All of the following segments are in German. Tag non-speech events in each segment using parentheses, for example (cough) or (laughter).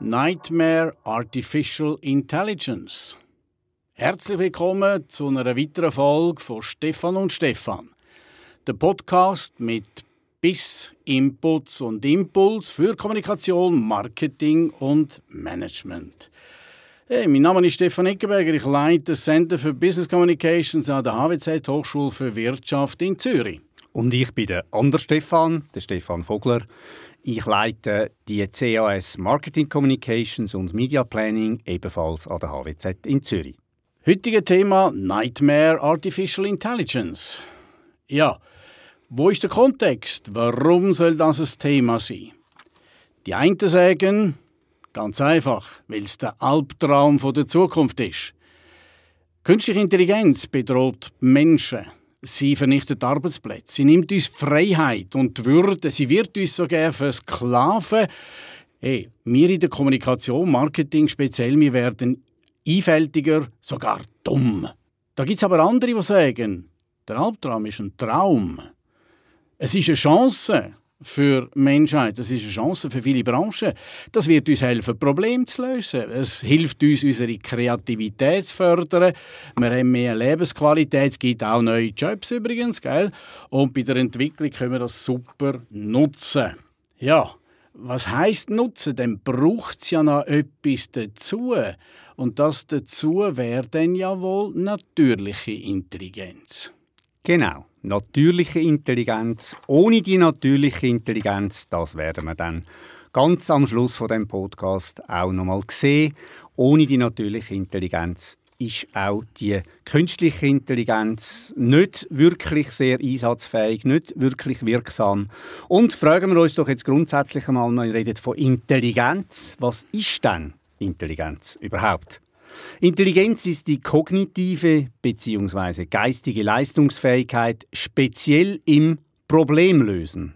Nightmare Artificial Intelligence. Herzlich willkommen zu einer weiteren Folge von Stefan und Stefan. Der Podcast mit Biss, Inputs und Impuls für Kommunikation, Marketing und Management. Hey, mein Name ist Stefan Eckenberger, ich leite das Center für Business Communications an der HWZ Hochschule für Wirtschaft in Zürich. Und ich bin der andere Stefan, der Stefan Vogler. Ich leite die CAS Marketing Communications und Media Planning ebenfalls an der HWZ in Zürich. Heutige Thema Nightmare Artificial Intelligence. Ja, wo ist der Kontext? Warum soll das ein Thema sein? Die einen sagen, ganz einfach, weil es der Albtraum der Zukunft ist. Künstliche Intelligenz bedroht Menschen. Sie vernichtet Arbeitsplätze. Sie nimmt uns Freiheit und Würde. Sie wird uns sogar versklaven. Hey, wir in der Kommunikation, Marketing speziell, wir werden einfältiger, sogar dumm. Da gibt es aber andere, die sagen, der Albtraum ist ein Traum. Es ist eine Chance für die Menschheit, es ist eine Chance für viele Branchen. Das wird uns helfen, Probleme zu lösen. Es hilft uns, unsere Kreativität zu fördern. Wir haben mehr Lebensqualität. Es gibt auch neue Jobs übrigens, gell? Und bei der Entwicklung können wir das super nutzen. Ja, was heißt nutzen? Dann braucht es ja noch etwas dazu. Und das dazu wäre dann ja wohl natürliche Intelligenz. Genau, natürliche Intelligenz. Ohne die natürliche Intelligenz, das werden wir dann ganz am Schluss von dem Podcast auch nochmal sehen. Ohne die natürliche Intelligenz ist auch die künstliche Intelligenz nicht wirklich sehr einsatzfähig, nicht wirklich wirksam. Und fragen wir uns doch jetzt grundsätzlich einmal, wir reden von Intelligenz. Was ist denn Intelligenz überhaupt? Intelligenz ist die kognitive bzw. geistige Leistungsfähigkeit speziell im Problemlösen.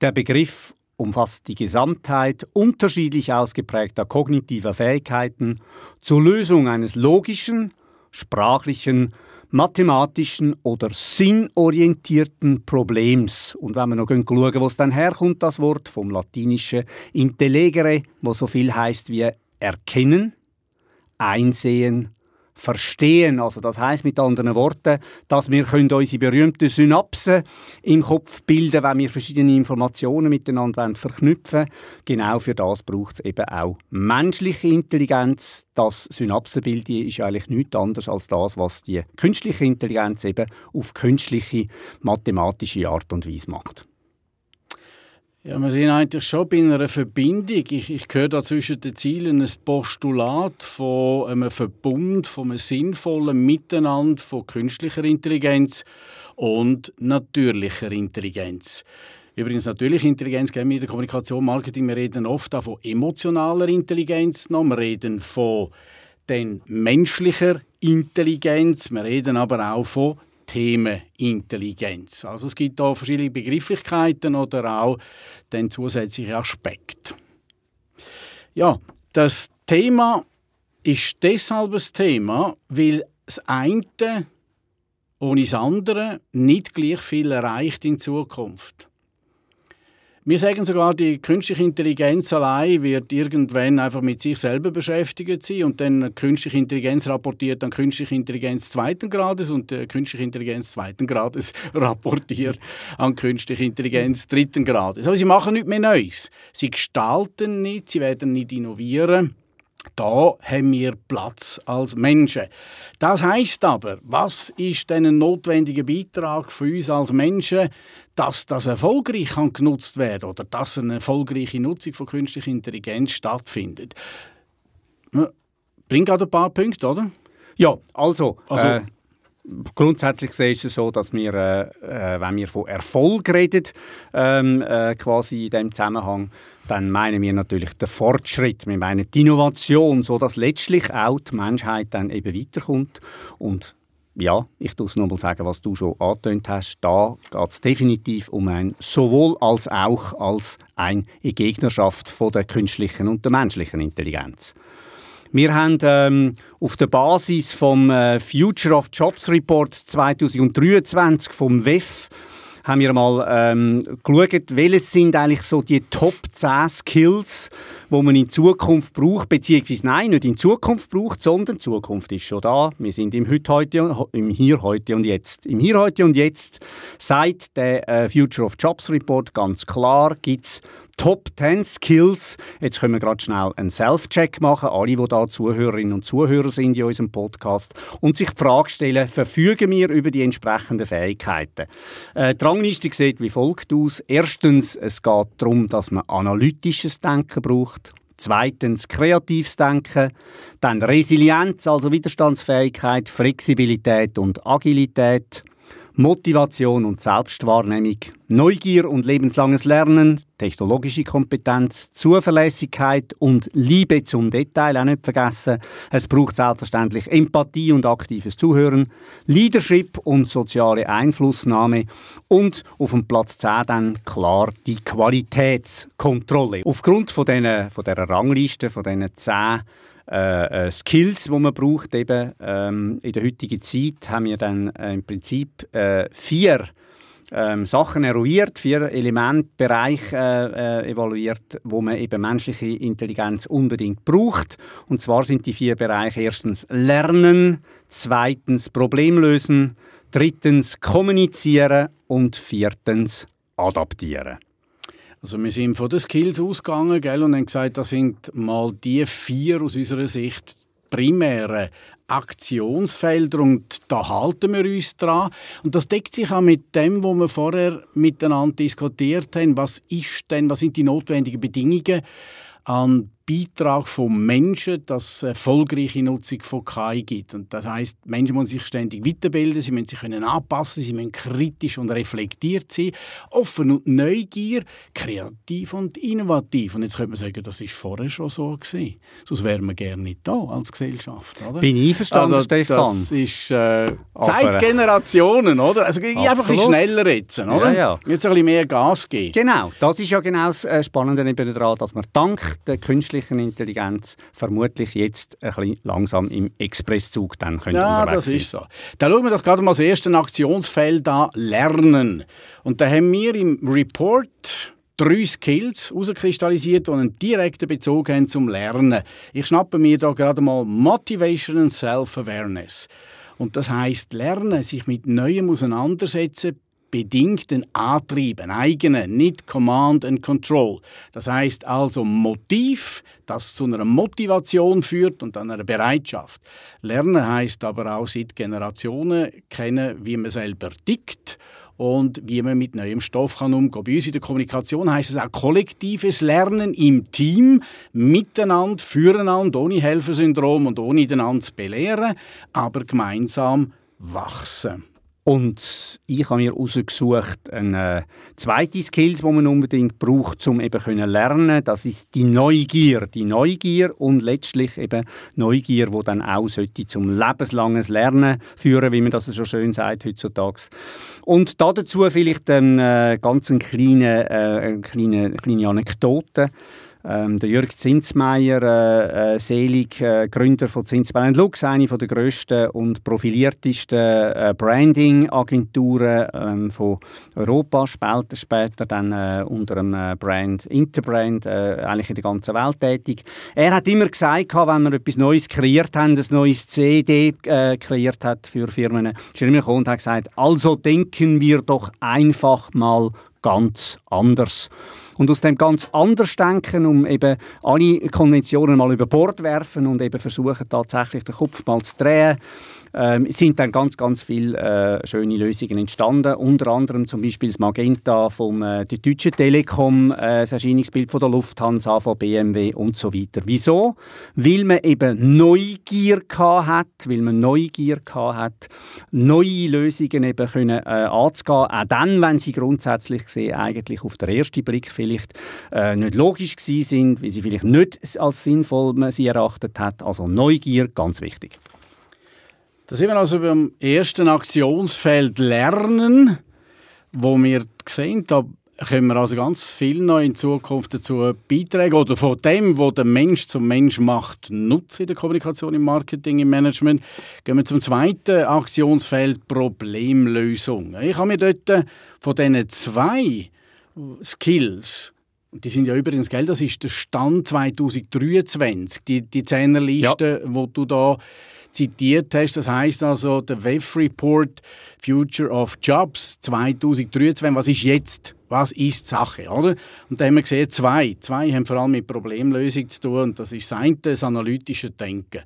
Der Begriff umfasst die Gesamtheit unterschiedlich ausgeprägter kognitiver Fähigkeiten zur Lösung eines logischen, sprachlichen, mathematischen oder sinnorientierten Problems. Und wenn wir noch schauen, wo es dann herkommt, das Wort vom latinischen intellegere, wo so viel heißt wie erkennen, einsehen, verstehen. Also das heißt mit anderen Worten, dass wir können unsere berühmten Synapsen im Kopf bilden, wenn wir verschiedene Informationen miteinander verknüpfen. Genau für das braucht es eben auch menschliche Intelligenz. Das Synapsenbild ist eigentlich nichts anderes als das, was die künstliche Intelligenz eben auf künstliche mathematische Art und Weise macht. Ja, wir sind eigentlich schon bei einer Verbindung. Ich, ich höre da zwischen den Zielen ein Postulat von einem Verbund, von einem sinnvollen Miteinander von künstlicher Intelligenz und natürlicher Intelligenz. Übrigens, natürliche Intelligenz gehen wir in der Kommunikation, Marketing, wir reden oft auch von emotionaler Intelligenz noch, wir reden von den menschlicher Intelligenz, wir reden aber auch von Themenintelligenz. Also es gibt da verschiedene Begrifflichkeiten oder auch den zusätzlichen Aspekt. Ja, das Thema ist deshalb das Thema, weil das eine ohne das andere nicht gleich viel erreicht in Zukunft. Wir sagen sogar, die künstliche Intelligenz allein wird irgendwann einfach mit sich selber beschäftigt sein und dann künstliche Intelligenz rapportiert an künstliche Intelligenz zweiten Grades und äh, künstliche Intelligenz zweiten Grades (laughs) rapportiert an künstliche Intelligenz dritten Grades. Aber sie machen nichts mehr Neues. Sie gestalten nicht, sie werden nicht innovieren. Da haben wir Platz als Menschen. Das heißt aber, was ist denn ein notwendiger Beitrag für uns als Menschen, dass das erfolgreich kann genutzt werden oder dass eine erfolgreiche Nutzung von künstlicher Intelligenz stattfindet? Bringt gerade ein paar Punkte, oder? Ja, also, also äh, Grundsätzlich ist es so, dass wir, äh, äh, wenn wir von Erfolg reden, ähm, äh, quasi in diesem Zusammenhang, dann meinen wir natürlich den Fortschritt, wir meinen die Innovation, sodass letztlich auch die Menschheit dann eben weiterkommt. Und ja, ich muss nochmal sagen, was du schon angetönt hast, da geht es definitiv um ein sowohl als auch als eine Gegnerschaft von der künstlichen und der menschlichen Intelligenz. Wir haben ähm, auf der Basis vom äh, Future of Jobs Report 2023 vom WEF haben wir mal ähm, geschaut, welches sind eigentlich so die Top 10 Skills, wo man in Zukunft braucht, beziehungsweise nein, nicht in Zukunft braucht, sondern Zukunft ist schon da. Wir sind im, heute, heute, im Hier, Heute und Jetzt. Im Hier, Heute und Jetzt, seit der äh, Future of Jobs Report ganz klar, gibt es Top 10 Skills. Jetzt können wir gerade schnell einen Self-Check machen, alle, die da Zuhörerinnen und Zuhörer sind in unserem Podcast, und sich die Frage stellen, verfügen wir über die entsprechenden Fähigkeiten? Äh, die Rangliste sieht wie folgt aus. Erstens, es geht darum, dass man analytisches Denken braucht. Zweitens kreatives Denken, dann Resilienz, also Widerstandsfähigkeit, Flexibilität und Agilität. Motivation und Selbstwahrnehmung, Neugier und lebenslanges Lernen, technologische Kompetenz, Zuverlässigkeit und Liebe zum Detail auch nicht vergessen. Es braucht selbstverständlich Empathie und aktives Zuhören, Leadership und soziale Einflussnahme und auf dem Platz 10 dann klar die Qualitätskontrolle. Aufgrund von, diesen, dieser Rangliste, von diesen 10 äh, äh, Skills, die man braucht. Eben, ähm, in der heutigen Zeit haben wir dann äh, im Prinzip äh, vier ähm, Sachen eruiert, vier Elementbereiche äh, äh, evaluiert, wo man eben menschliche Intelligenz unbedingt braucht. Und zwar sind die vier Bereiche erstens Lernen, zweitens Problemlösen, drittens Kommunizieren und viertens Adaptieren. Also wir sind von den Skills ausgegangen gell, und haben gesagt, das sind mal die vier aus unserer Sicht primären Aktionsfelder und da halten wir uns dran. Und das deckt sich auch mit dem, wo wir vorher miteinander diskutiert haben. Was ist denn, was sind die notwendigen Bedingungen an Beitrag von Menschen, dass es erfolgreiche Nutzung von KI gibt. Und das heißt, Menschen müssen sich ständig weiterbilden, sie müssen sich können anpassen, sie müssen kritisch und reflektiert sein, offen und Neugier, kreativ und innovativ. Und jetzt könnte man sagen, das ist vorher schon so gewesen. Sonst wären wir gerne nicht da als Gesellschaft, oder? Bin ich einverstanden, also, Stefan? Das ist äh, Zeit Generationen, oder? Also Absolut. einfach ein bisschen schneller jetzt, oder? Ja, ja. Jetzt ein bisschen mehr Gas geben. Genau, das ist ja genau das äh, Spannende daran, dass man dank der künstlichen künstlichen Intelligenz vermutlich jetzt ein bisschen langsam im Expresszug dann können Ja, das ist so. Da schauen wir doch gerade mal das erste Aktionsfeld an, Lernen. Und da haben wir im Report drei Skills herauskristallisiert, die einen direkten Bezug haben zum Lernen. Ich schnappe mir da gerade mal Motivation and Self-Awareness. Und das heißt Lernen, sich mit Neuem auseinandersetzen, bedingten Antrieb, einen eigenen, nicht Command and Control. Das heißt also Motiv, das zu einer Motivation führt und dann einer Bereitschaft. Lernen heißt aber auch seit Generationen kennen, wie man selber tickt und wie man mit neuem Stoff kann umgehen. Bei uns in der Kommunikation heißt es auch kollektives Lernen im Team, miteinander, füreinander, ohne Helfersyndrom und ohne einander zu belehren, aber gemeinsam wachsen. Und ich habe mir herausgesucht, eine äh, zweite Skills, die man unbedingt braucht, um eben können lernen. Das ist die Neugier, die Neugier und letztlich eben Neugier, die dann auch zum lebenslanges Lernen führen, wie man das so schön sagt heutzutage. Und dazu vielleicht eine äh, ganz kleine, äh, kleine, kleine Anekdote. Ähm, der Jörg Zinsmeier, äh, äh, selig äh, Gründer von Zinsmeier Lux, eine der grössten und profiliertesten äh, Branding-Agenturen ähm, von Europa, später, später dann äh, unter dem äh, Brand Interbrand, eigentlich in der ganzen Welt tätig. Er hat immer gesagt, wenn wir etwas Neues kreiert haben, ein neues CD kreiert hat für Firmen, ist er immer gekommen und hat gesagt, also denken wir doch einfach mal ganz anders. Und aus dem ganz anders denken, um eben alle Konventionen mal über Bord werfen und eben versuchen tatsächlich den Kopf mal zu drehen, ähm, sind dann ganz, ganz viele äh, schöne Lösungen entstanden. Unter anderem zum Beispiel das Magenta von äh, der Deutschen Telekom, äh, das Erscheinungsbild von der Lufthansa, von BMW und so weiter. Wieso? Weil man eben Neugier hat, weil man Neugier hat, neue Lösungen eben können, äh, anzugehen, auch dann, wenn sie grundsätzlich gesehen eigentlich auf den ersten Blick vielleicht äh, nicht logisch gewesen sind, weil sie vielleicht nicht als sinnvoll man sie erachtet hat. Also Neugier, ganz wichtig. Da sind wir also beim ersten Aktionsfeld Lernen, wo wir sehen, da können wir also ganz viel noch in Zukunft dazu beitragen oder von dem, was der Mensch zum Mensch macht, nutzen in der Kommunikation, im Marketing, im Management. Gehen wir zum zweiten Aktionsfeld Problemlösung. Ich habe mir dort von diesen zwei Skills die sind ja übrigens, gell, das ist der Stand 2023, die, die Zehnerliste, ja. wo du da zitiert hast. Das heißt also, der WEF Report Future of Jobs 2023. Was ist jetzt? Was ist Sache? Oder? Und da haben wir gesehen, zwei. Zwei haben vor allem mit Problemlösung zu tun. Und das ist das das analytische Denken.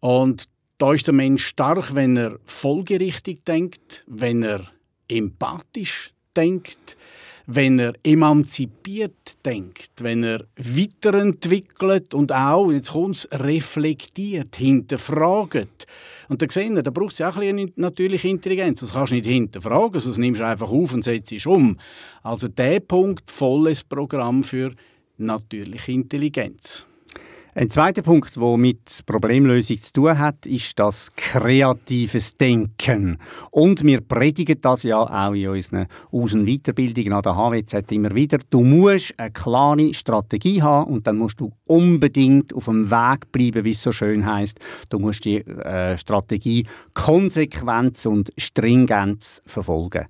Und da ist der Mensch stark, wenn er folgerichtig denkt, wenn er empathisch denkt, wenn er emanzipiert denkt, wenn er weiterentwickelt und auch, jetzt kommt reflektiert, hinterfragt. Und da sehen wir, da braucht es ja auch ein bisschen natürliche Intelligenz. Das kannst du nicht hinterfragen, sonst nimmst du einfach auf und setzt es um. Also der Punkt, volles Programm für natürliche Intelligenz. Ein zweiter Punkt, der mit Problemlösung zu tun hat, ist das kreatives Denken. Und wir predigen das ja auch in unseren Aus- und Weiterbildungen an der HWZ immer wieder. Du musst eine klare Strategie haben und dann musst du unbedingt auf dem Weg bleiben, wie es so schön heißt. Du musst die äh, Strategie konsequent und stringent verfolgen.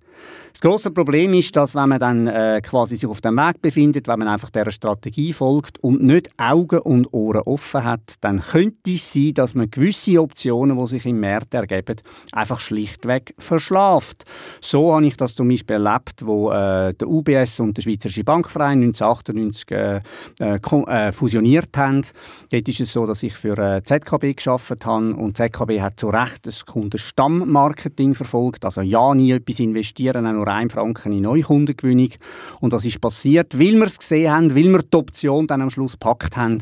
Das große Problem ist, dass wenn man dann äh, quasi sich auf dem Weg befindet, wenn man einfach der Strategie folgt und nicht Augen und Ohren offen hat, dann könnte es sein, dass man gewisse Optionen, die sich im März ergeben, einfach schlichtweg verschlaft. So habe ich das zum Beispiel erlebt, wo äh, der UBS und der Schweizerische Bankverein 1998 äh, äh, äh, fusioniert haben. Dort ist es so, dass ich für äh, ZKB geschafft habe und ZKB hat zu Recht das Kundenstammmarketing verfolgt, also ja nie etwas investieren, auch nur 1 Franken in Neukundengewinnung. Und was ist passiert? Weil wir es gesehen haben, weil wir die Option dann am Schluss gepackt haben,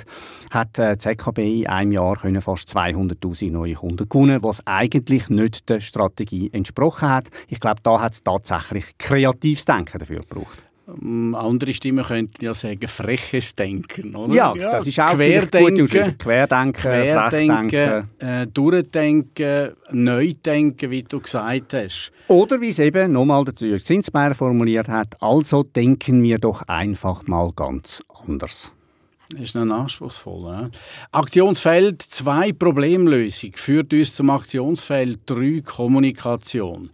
hat äh, ZKB in einem Jahr können fast 200'000 neue Kunden gewonnen, was eigentlich nicht der Strategie entsprochen hat. Ich glaube, da hat es tatsächlich kreatives Denken dafür gebraucht. Ähm, andere Stimmen könnten ja sagen, freches Denken. Oder? Ja, ja, das ist auch Querdenken, gut Querdenken, Querdenken äh, Durchdenken, Neudenken, wie du gesagt hast. Oder wie es eben nochmal der Jürg Zinsmeier formuliert hat, also denken wir doch einfach mal ganz anders. Das ist noch anspruchsvoll. Ja? Aktionsfeld 2 Problemlösung führt uns zum Aktionsfeld 3 Kommunikation.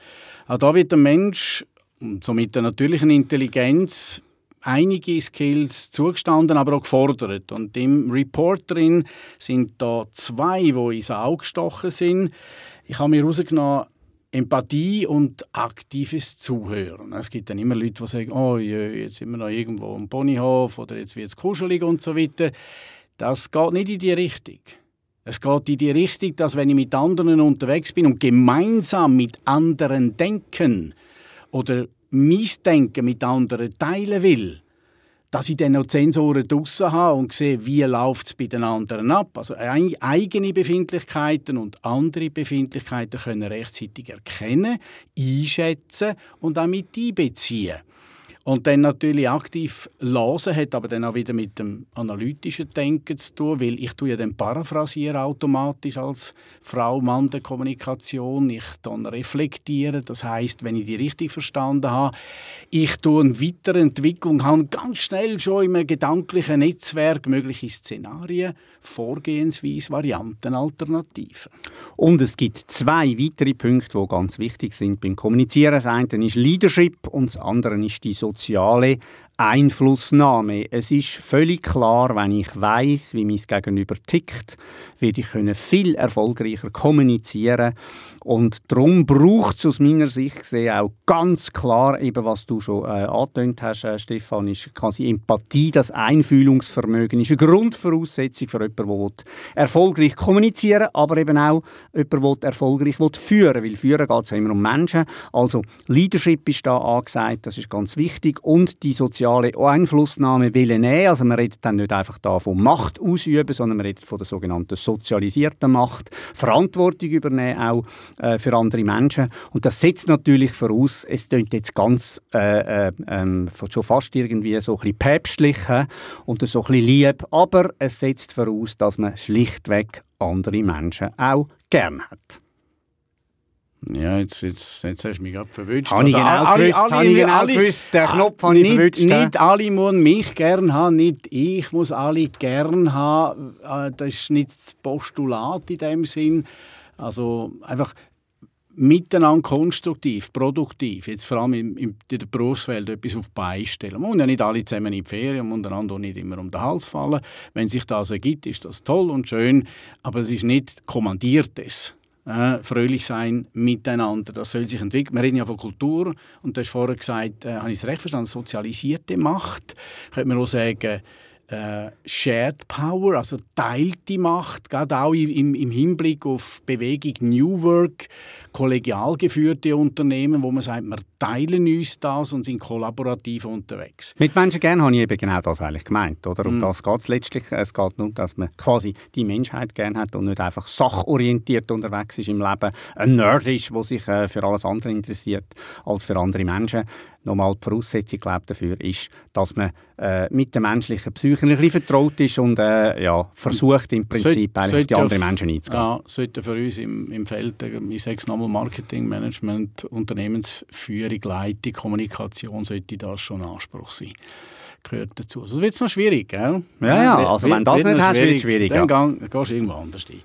Auch da wird der Mensch und somit der natürlichen Intelligenz einige Skills zugestanden, aber auch gefordert. Und im Report drin sind da zwei, die ins Auge gestochen sind. Ich habe mir herausgenommen, Empathie und aktives Zuhören. Es gibt dann immer Leute, die sagen, oh, jetzt sind wir noch irgendwo am Ponyhof oder jetzt wird es kuschelig und so weiter. Das geht nicht in die Richtung. Es geht in die Richtung, dass wenn ich mit anderen unterwegs bin und gemeinsam mit anderen denken, oder mein Denken mit anderen teilen will, dass ich dann noch die Sensoren draussen habe und sehe, wie läuft es bei den anderen ab. Also eigene Befindlichkeiten und andere Befindlichkeiten können rechtzeitig erkennen, einschätzen und auch mit einbeziehen. Und dann natürlich aktiv lesen hat aber dann auch wieder mit dem analytischen Denken zu tun, weil ich tue ja dann paraphrasieren automatisch als Frau, Mann der Kommunikation. Ich dann reflektiere, das heißt, wenn ich die richtig verstanden habe, ich tue eine Weiterentwicklung, habe ganz schnell schon im gedanklichen Netzwerk mögliche Szenarien, Vorgehensweise, Varianten, Alternativen. Und es gibt zwei weitere Punkte, die ganz wichtig sind beim Kommunizieren. Das eine ist Leadership und das andere ist die Sozialisierung soziale Einflussnahme. Es ist völlig klar, wenn ich weiß, wie mein Gegenüber tickt, werde ich können viel erfolgreicher kommunizieren und darum braucht es aus meiner Sicht gesehen auch ganz klar, eben was du schon äh, angetönt hast, äh, Stefan, ist quasi Empathie, das Einfühlungsvermögen ist eine Grundvoraussetzung für jemanden, der erfolgreich kommunizieren aber eben auch jemanden, der erfolgreich führen will. Weil führen geht es immer um Menschen. Also Leadership ist da angesagt, das ist ganz wichtig und die soziale Einflussnahme will nehmen. Also man redet dann nicht einfach da von Macht ausüben, sondern man redet von der sogenannten sozialisierten Macht, Verantwortung übernehmen auch äh, für andere Menschen. Und das setzt natürlich voraus, es klingt jetzt ganz äh, äh, ähm, schon fast irgendwie so ein bisschen päpstlich und so ein bisschen lieb, aber es setzt voraus, dass man schlichtweg andere Menschen auch gern hat. Ja, jetzt, jetzt, jetzt hast du mich gerade verwünscht. Habe ich Also, genau alle- gewusst, alle- ich genau alle- gewusst, den Ah, Knopf habe ich nicht, verwünscht? Nicht alle müssen mich gern haben, nicht ich muss alle gern haben. Äh, Das ist nicht das Postulat in dem Sinn. Also einfach miteinander konstruktiv, produktiv, jetzt vor allem in, in der Berufswelt etwas auf die Beine stellen. Man muss ja nicht alle zusammen in die Ferien und einander auch nicht immer um den Hals fallen. Wenn sich das ergibt, ist das toll und schön, aber es ist nicht kommandiertes. Äh, fröhlich sein miteinander, das soll sich entwickeln. Wir reden ja von Kultur und du hast vorher gesagt, äh, habe ich es recht verstanden, sozialisierte Macht. Könnte man auch sagen, äh, Shared Power, also teilte Macht, gerade auch im, im Hinblick auf Bewegung New Work, kollegial geführte Unternehmen, wo man sagt, wir teilen uns das und sind kollaborativ unterwegs. Mit Menschen gern habe ich eben genau das eigentlich gemeint, oder? Um das geht es letztlich. Es geht nur, dass man quasi die Menschheit gern hat und nicht einfach sachorientiert unterwegs ist im Leben. Ein Nerd ist, der sich äh, für alles andere interessiert als für andere Menschen. Nochmal die Voraussetzung glaube dafür ist, dass man äh, mit der menschlichen Psyche ein bisschen vertraut ist und äh, ja, versucht im Prinzip Sollte- eigentlich auf die anderen Menschen einzugehen. Ja, sollte für uns im, im Feld, äh, ich sage es nochmal, Marketing, Management, Unternehmensführung, Leitung, Kommunikation, sollte das schon ein Anspruch sein. Gehört dazu. Also, Das wird noch schwierig, gell? Ja, ja, Wird- also wenn das wird nicht hast, wird's schwierig, Dann ja. gehst du irgendwo anders hin.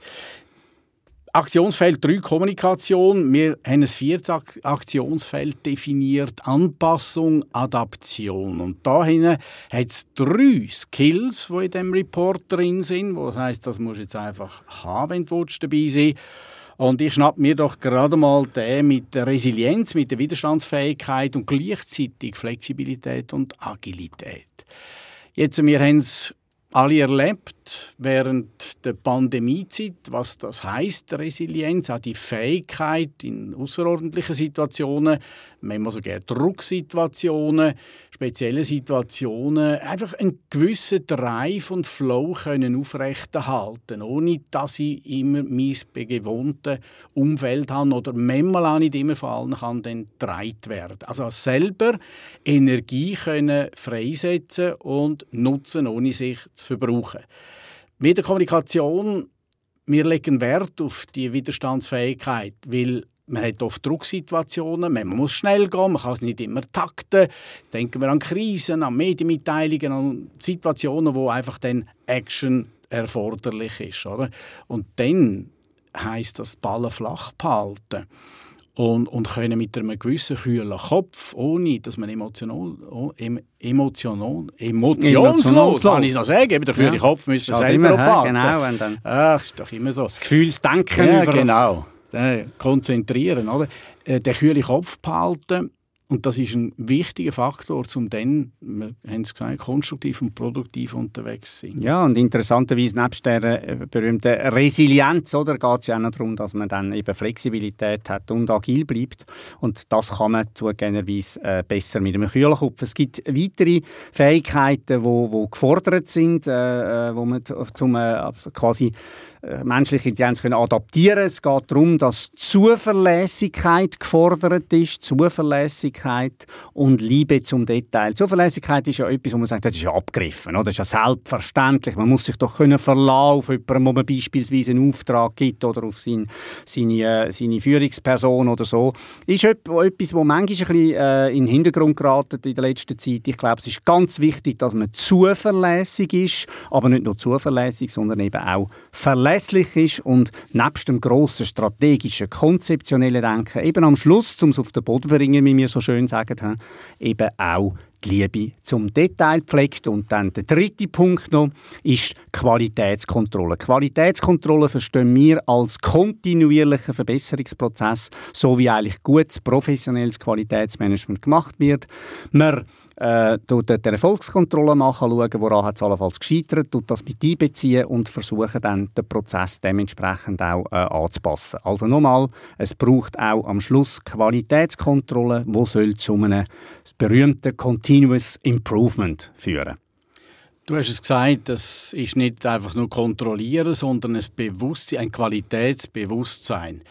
Aktionsfeld 3 Kommunikation. Wir haben ein viertes Ak Aktionsfeld definiert. Anpassung, Adaption. Und da hinten hat es drei Skills, die in diesem Report drin sind. Das heisst, das musst du jetzt einfach haben, wenn du dabei sein Und ich schnapp mir doch gerade mal den mit der Resilienz, mit der Widerstandsfähigkeit und gleichzeitig Flexibilität und Agilität. Jetzt, wir haben es alle erlebt während der Pandemiezeit, was das heißt, Resilienz, auch die Fähigkeit in außerordentlichen Situationen, manchmal sogar Drucksituationen, spezielle Situationen, einfach einen gewissen Drive und Flow können aufrechterhalten, ohne dass ich immer mein gewohntes Umfeld habe oder manchmal auch nicht immer von allen kann dann getragen werden. Also selber Energie können freisetzen und nutzen, ohne sich zu verbrauchen. Mit der Kommunikation, wir legen Wert auf die Widerstandsfähigkeit, weil man hat oft Drucksituationen, man muss schnell gehen, man kann es nicht immer takten. Denken wir an Krisen, an Medienmitteilungen, an Situationen, wo einfach dann Action erforderlich ist. Oder? Und dann heißt das Ballen flach behalten und, und können mit einem gewissen kühlen Kopf, ohne dass man emotional, oh, em, emotional, emotionslos, kann ich noch sagen, eben der kühle Ja. Kopf wir Schaut selber abwarten. Genau, und dann Ach, ist doch immer so. das Gefühlsdenken Ja, genau. Äh, konzentrieren, oder? Äh, den kühlen Kopf behalten. Und das ist ein wichtiger Faktor, um dann, wir haben es gesagt, konstruktiv und produktiv unterwegs zu sein. Ja, und interessanterweise nebst der äh, berühmten Resilienz oder, geht es ja auch noch darum, dass man dann eben Flexibilität hat und agil bleibt. Und das kann man zugegebenerweise äh, besser mit einem kühlen Kopf. Es gibt weitere Fähigkeiten, die wo, wo gefordert sind, äh, äh, wo man zum äh, quasi menschliche Intelligenz können adaptieren Es geht darum, dass Zuverlässigkeit gefordert ist, Zuverlässigkeit und Liebe zum Detail. Zuverlässigkeit ist ja etwas, wo man sagt, das ist ja abgegriffen, oder? das ist ja selbstverständlich. Man muss sich doch können verlassen auf jemanden, wo man beispielsweise einen Auftrag gibt oder auf sein, seine, äh, seine Führungsperson oder so. Ist etwas, wo manchmal ein bisschen äh, in den Hintergrund geraten in der letzten Zeit. Ich glaube, es ist ganz wichtig, dass man zuverlässig ist, aber nicht nur zuverlässig, sondern eben auch verlässlich ist und nebst dem grossen strategischen, konzeptionellen Denken eben am Schluss, um es auf den Boden zu bringen, wie wir so schön sagen, eben auch die Liebe zum Detail pflegt. Und dann der dritte Punkt noch ist Qualitätskontrolle. Qualitätskontrolle verstehen wir als kontinuierlichen Verbesserungsprozess, so wie eigentlich gutes professionelles Qualitätsmanagement gemacht wird. Man äh, dort Erfolgskontrolle machen, schauen, woran es allenfalls gescheitert, tut das mit einbeziehen und versuchen dann den Prozess dementsprechend auch äh, anzupassen. Also nochmal, es braucht auch am Schluss Qualitätskontrolle, wo soll zu einem das berühmte Continuous Improvement führen. Du hast es gesagt, das ist nicht einfach nur kontrollieren, sondern ein Bewusstsein, ein Qualitätsbewusstsein.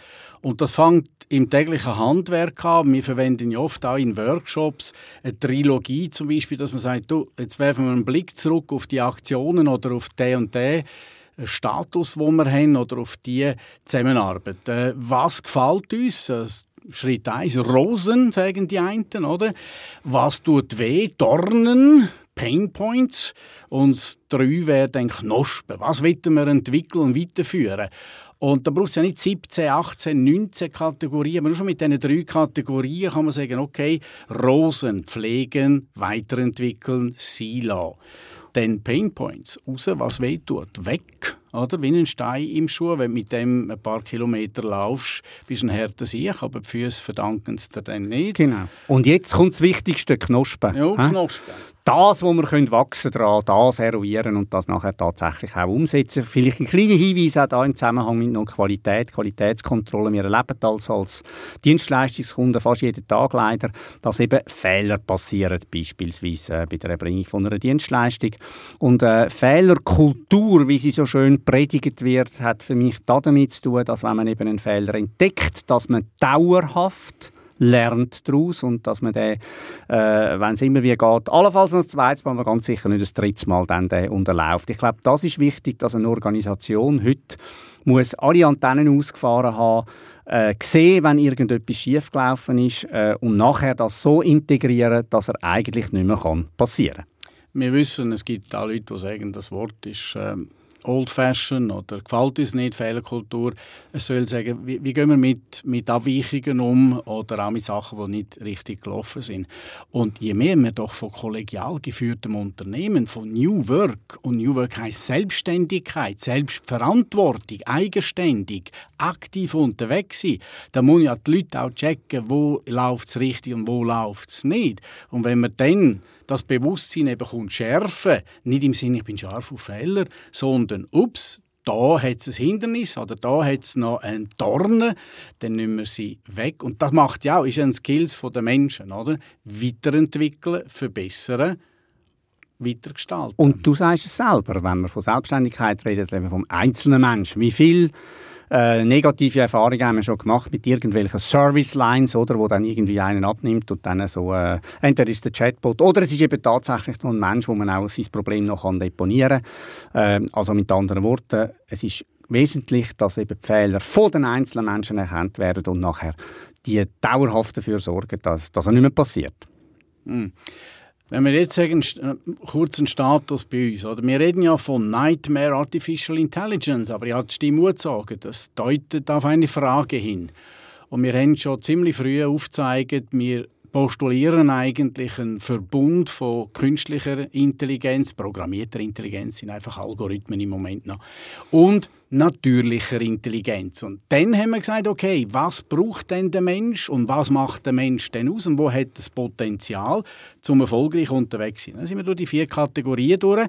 Und das fängt im täglichen Handwerk an. Wir verwenden ja oft auch in Workshops eine Trilogie zum Beispiel, dass man sagt, du, jetzt werfen wir einen Blick zurück auf die Aktionen oder auf den und den Status, wo wir haben, oder auf die Zusammenarbeit. Äh, was gefällt uns? Schritt 1, Rosen, sagen die einen, oder? Was tut weh? Dornen, Painpoints. Und das 3 wäre dann Knospen. Was wollen wir entwickeln und weiterführen? Und da braucht es ja nicht 17, 18, 19 Kategorien, aber nur schon mit diesen drei Kategorien kann man sagen, okay, Rosen pflegen, weiterentwickeln, Silo. Dann Painpoints, raus, was weh tut, weg oder? Wie ein Stein im Schuh. Wenn du mit dem ein paar Kilometer laufst, bist du ein harter Sieg, aber die Füße verdanken es dir dann nicht. Genau. Und jetzt kommt das Wichtigste, Knospen. Ja, Knospen das, wo wir können wachsen daran, das eruieren und das nachher tatsächlich auch umsetzen. Vielleicht ein kleiner Hinweis auch da im Zusammenhang mit noch Qualität, Qualitätskontrolle. Wir erleben das als Dienstleistungskunden fast jeden Tag leider, dass eben Fehler passieren, beispielsweise äh, bei der Erbringung von einer Dienstleistung. Und äh, Fehlerkultur, wie sie so schön predigt wird, hat für mich damit zu tun, dass wenn man eben einen Fehler entdeckt, dass man dauerhaft lernt daraus und dass man den, äh, wenn es immer wie geht, allenfalls noch das zweite Mal, aber ganz sicher nicht das dritte Mal dann den unterläuft. Ich glaube, das ist wichtig, dass eine Organisation heute muss alle Antennen ausgefahren haben, äh, sehen, wenn irgendetwas schiefgelaufen ist äh, und nachher das so integrieren, dass er eigentlich nicht mehr passieren kann. Wir wissen, es gibt auch Leute, die sagen, das Wort ist ähm, old-fashioned oder gefällt uns nicht, Fehlerkultur. Es soll sagen, wie, wie, gehen wir mit, mit Abweichungen um oder auch mit Sachen, die nicht richtig gelaufen sind. Und je mehr wir doch von kollegial geführtem Unternehmen, von New Work, und New Work heißt Selbstständigkeit, Selbstverantwortung, eigenständig, aktiv unterwegs sein, da muss ja die Leute auch checken, wo läuft es richtig und wo läuft es nicht. Und wenn wir dann das Bewusstsein eben kommt schärfen, nicht im Sinne, ich bin scharf auf Fehler, sondern, ups, da hat es ein Hindernis oder da hat es noch einen Dornen, dann nehmen wir sie weg. Und das macht ja auch, ist ein Skills der Menschen, oder? Weiterentwickeln, verbessern, weitergestalten. Und du sagst es selber, wenn man von Selbstständigkeit redet, eben vom einzelnen Menschen. Wie viel äh, negative Erfahrungen haben wir schon gemacht mit irgendwelchen Service-Lines, oder, wo dann irgendwie einen abnimmt und dann so, äh, entweder ist der Chatbot oder es ist eben tatsächlich noch ein Mensch, wo man auch sein Problem noch kann deponieren kann. Äh, also mit anderen Worten, es ist wesentlich, dass eben die Fehler von den einzelnen Menschen erkannt werden und nachher die dauerhaft dafür sorgen, dass das nicht mehr passiert. Mm. Wenn wir jetzt sagen, äh, kurzen Status bei uns, oder? wir reden ja von Nightmare Artificial Intelligence, aber ich habe die zu sagen, das deutet auf eine Frage hin. Und wir haben schon ziemlich früh aufgezeigt, wir postulieren eigentlich einen Verbund von künstlicher Intelligenz, programmierter Intelligenz sind einfach Algorithmen im Moment noch, und natürlicher Intelligenz. Und dann haben wir gesagt, okay, was braucht denn der Mensch und was macht der Mensch denn aus und wo hat das Potenzial, zum erfolgreich unterwegs zu sein. Dann sind wir durch die vier Kategorien durch,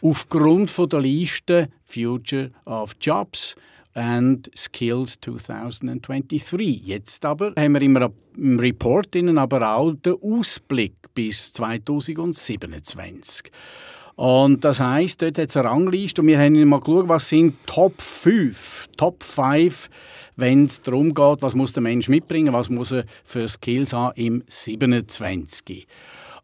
aufgrund von der Liste Future of Jobs, and Skills 2023. Jetzt aber haben wir im, im Report innen aber auch den Ausblick bis 2027. Und das heißt, dort hat es eine Rangliste und wir haben mal geschaut, was sind Top 5, Top 5, wenn es darum geht, was muss der Mensch mitbringen, was muss er für Skills haben im 27.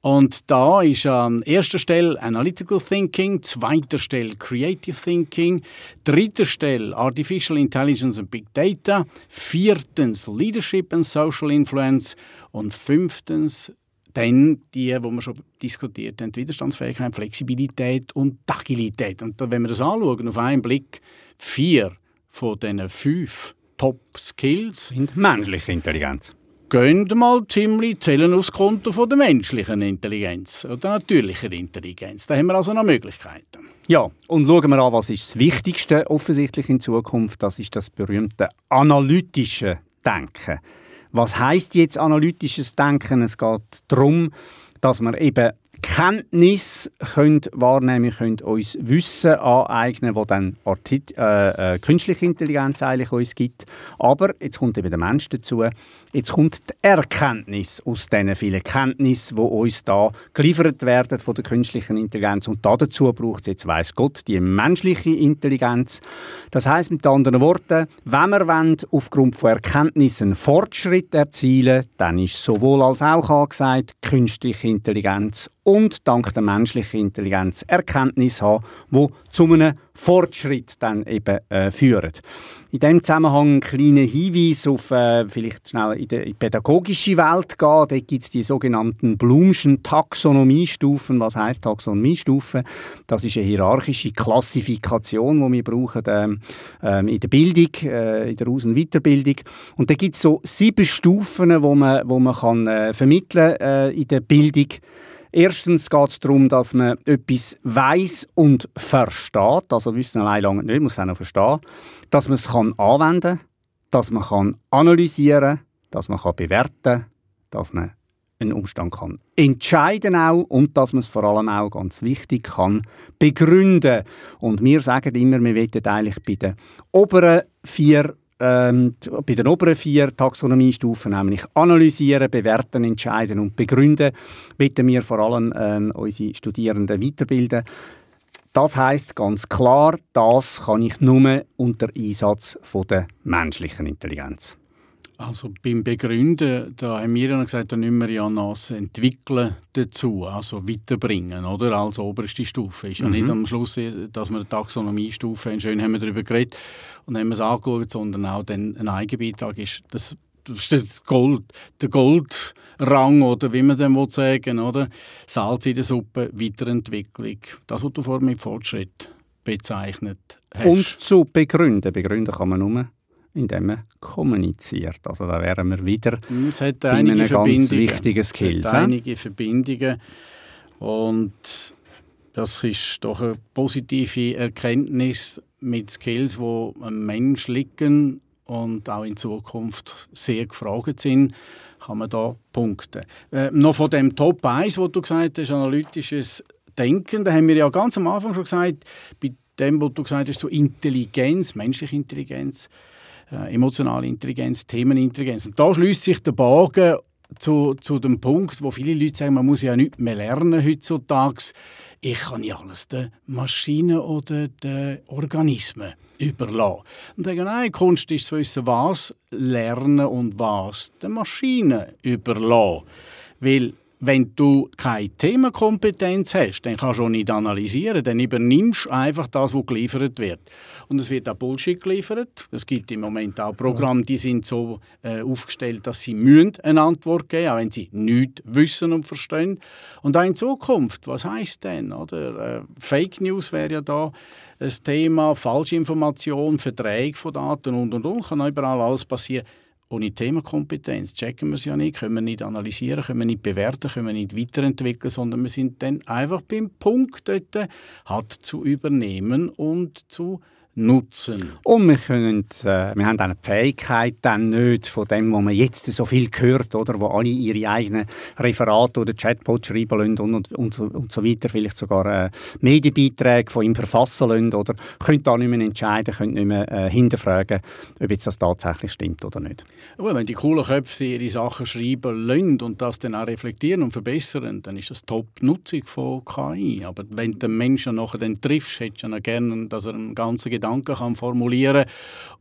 Und da ist an erster Stelle Analytical Thinking, zweiter Stelle Creative Thinking, dritter Stelle Artificial Intelligence and Big Data, viertens Leadership and Social Influence und fünftens dann die, wo wir schon diskutiert haben, Widerstandsfähigkeit, Flexibilität und Agilität. Und wenn wir das anschauen, auf einen Blick, vier von diesen fünf Top-Skills sind menschliche Intelligenz gehen mal ziemlich zählen aufs Konto von der menschlichen Intelligenz oder natürlichen Intelligenz. Da haben wir also noch Möglichkeiten. Ja, und schauen wir an, was ist das Wichtigste offensichtlich in Zukunft. Das ist das berühmte analytische Denken. Was heißt jetzt analytisches Denken? Es geht darum, dass man eben Kenntnis könnt wahrnehmen, könnt uns Wissen aneignen, wo dann Artit äh, äh, künstliche Intelligenz eigentlich uns gibt. Aber jetzt kommt eben der Mensch dazu. Jetzt kommt die Erkenntnis aus diesen vielen Kenntnissen, die uns da geliefert werden von der künstlichen Intelligenz. Und dazu braucht es jetzt, weiß Gott, die menschliche Intelligenz. Das heißt mit anderen Worten, wenn wir wollen, aufgrund von Erkenntnissen Fortschritt erzielen, dann ist sowohl als auch angesagt, künstliche Intelligenz und dank der menschlichen Intelligenz Erkenntnis haben, wo zu einem Fortschritt dann eben äh, führen. In dem Zusammenhang ein kleiner Hinweis auf äh, vielleicht schnell in die, pädagogische Welt gehen. Da gibt es die sogenannten Blumschen Taxonomiestufen. Was heißt Taxonomiestufen? Das ist eine hierarchische Klassifikation, die wir brauchen ähm, ähm, in der Bildung, äh, in der Aus- und Weiterbildung. Und da gibt es so sieben Stufen, wo man, wo man kann, äh, vermitteln äh, in der Bildung Erstens geht es darum, dass man etwas weiß und versteht. Also wissen allein lange nicht, muss es auch noch verstehen. Dass man es anwenden kann, dass man kann analysieren kann, dass man kann bewerten kann, dass man einen Umstand kann entscheiden auch und dass man es vor allem auch ganz wichtig kann begründen. Und wir sagen immer, wir wollen eigentlich bei den oberen vier ähm, bei den oberen vier Taxonomiestufen, nämlich analysieren, bewerten, entscheiden und begründen, bitten wir vor allem ähm, unsere Studierenden weiterbilden. Das heißt ganz klar, das kann ich nur unter Einsatz von der menschlichen Intelligenz. Also beim Begründen, da haben wir ja gesagt, da müssen wir ja noch das Entwickeln dazu, also weiterbringen, oder? Als oberste Stufe. Ist ja mhm. nicht am Schluss, dass wir eine Taxonomiestufe haben, schön haben wir darüber geredet und haben es angeschaut, sondern auch dann ein Eigenbeitrag ist, das, das ist das Gold, der Goldrang, oder wie man den sagen oder? Salz in der Suppe, Weiterentwicklung. Das, was du vorhin mit Fortschritt bezeichnet hast. Und zu begründen. Begründen kann man nur indem man kommuniziert. Also da wären wir wieder hm, es hat einige ganz wichtigen Skills. Es hat einige Verbindungen und das ist doch eine positive Erkenntnis mit Skills, wo ein Mensch liegen und auch in Zukunft sehr gefragt sind, kann man da punkten. Äh, noch von dem Top 1, wo du gesagt hast, analytisches Denken, da haben wir ja ganz am Anfang schon gesagt, bei dem, was du gesagt hast, so Intelligenz, menschliche Intelligenz, äh, emotionale Intelligenz, Themenintelligenz. Und da schließt sich der Bogen zu, zu dem Punkt, wo viele Leute sagen, man muss ja nichts mehr lernen heutzutage. Ich kann ja alles den Maschinen oder den Organismen überlassen. Und sagen, nein, Kunst ist zu wissen, was lernen und was den Maschinen überlassen. Weil wenn du keine Themenkompetenz hast, dann kannst du auch nicht analysieren. Dann übernimmst du einfach das, was geliefert wird. Und es wird auch Bullshit geliefert. Es gibt im Moment auch Programme, die sind so äh, aufgestellt, dass sie müssen eine Antwort geben auch wenn sie nichts wissen und verstehen. Und auch in Zukunft, was heißt denn? Oder? Äh, Fake News wäre ja da ein Thema, Falschinformation, Verträge von Daten und, und, und. Kann überall alles passieren ohne Themenkompetenz checken wir es ja nicht, können wir nicht analysieren, können wir nicht bewerten, können wir nicht weiterentwickeln, sondern wir sind dann einfach beim Punkt dort, hat zu übernehmen und zu nutzen. Und wir, können, äh, wir haben eine Fähigkeit dann nicht von dem, was man jetzt so viel hört, oder, wo alle ihre eigenen Referate oder Chatbots schreiben lassen und, und, und, so, und so weiter, vielleicht sogar äh, Medienbeiträge von ihm verfassen lassen, oder können da nicht mehr entscheiden, können nicht mehr äh, hinterfragen, ob jetzt das tatsächlich stimmt oder nicht. Aber wenn die coolen Köpfe ihre Sachen schreiben lassen und das dann auch reflektieren und verbessern, dann ist das Top-Nutzung von KI. Aber wenn du den Menschen nachher dann triffst, hättest du ja gerne, dass er einen ganzen Gedanken kann formulieren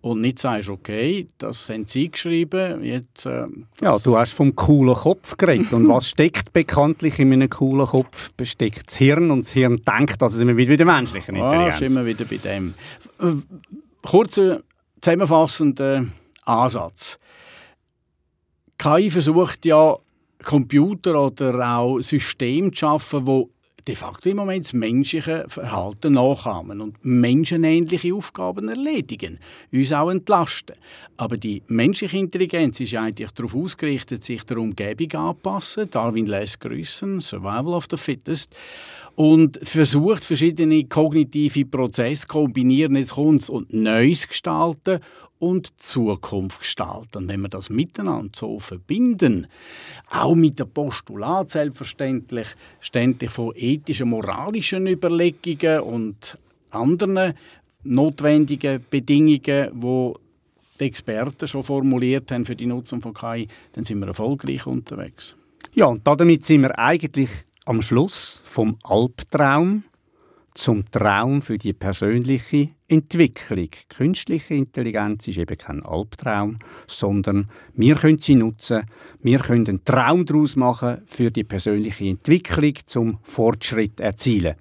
und nicht sagst, okay, das haben Sie geschrieben, jetzt... Äh, ja, du hast vom coolen Kopf geredet. und was steckt bekanntlich in einem coolen Kopf? Besteckt das Hirn und das Hirn denkt, dass es immer wieder bei der menschlichen Intelligenz. Ah, ist immer wieder bei dem. Äh, kurzer, zusammenfassender Ansatz. KI versucht ja, Computer oder auch Systeme zu schaffen, die de facto im Moment das menschliche Verhalten nachahmen und menschenähnliche Aufgaben erledigen, uns auch entlasten. Aber die menschliche Intelligenz ist eigentlich darauf ausgerichtet, sich der Umgebung anzupassen. Darwin lässt grüßen, Survival of the Fittest und versucht, verschiedene kognitive Prozesse zu kombinieren, jetzt kommt und Neues gestalten und Zukunft gestalten. Wenn wir das miteinander so verbinden, auch mit dem Postulat selbstverständlich, ständig von ethischen, moralischen Überlegungen und anderen notwendigen Bedingungen, wo die Experten schon formuliert haben für die Nutzung von KI, dann sind wir erfolgreich unterwegs. Ja, und damit sind wir eigentlich am Schluss vom Albtraum zum Traum für die persönliche Entwicklung. Künstliche Intelligenz ist eben kein Albtraum, sondern wir können sie nutzen. Wir können einen Traum daraus machen für die persönliche Entwicklung, zum Fortschritt erzielen.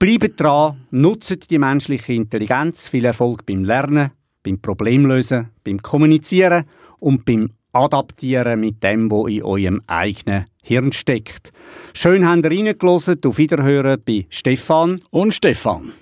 Bleibt dran, nutzt die menschliche Intelligenz. Viel Erfolg beim Lernen, beim Problemlösen, beim Kommunizieren und beim Adaptieren mit dem, was in eurem eigenen Hirn steckt. Schön habt ihr reingelassen. Auf Wiederhören bei Stefan und Stefan.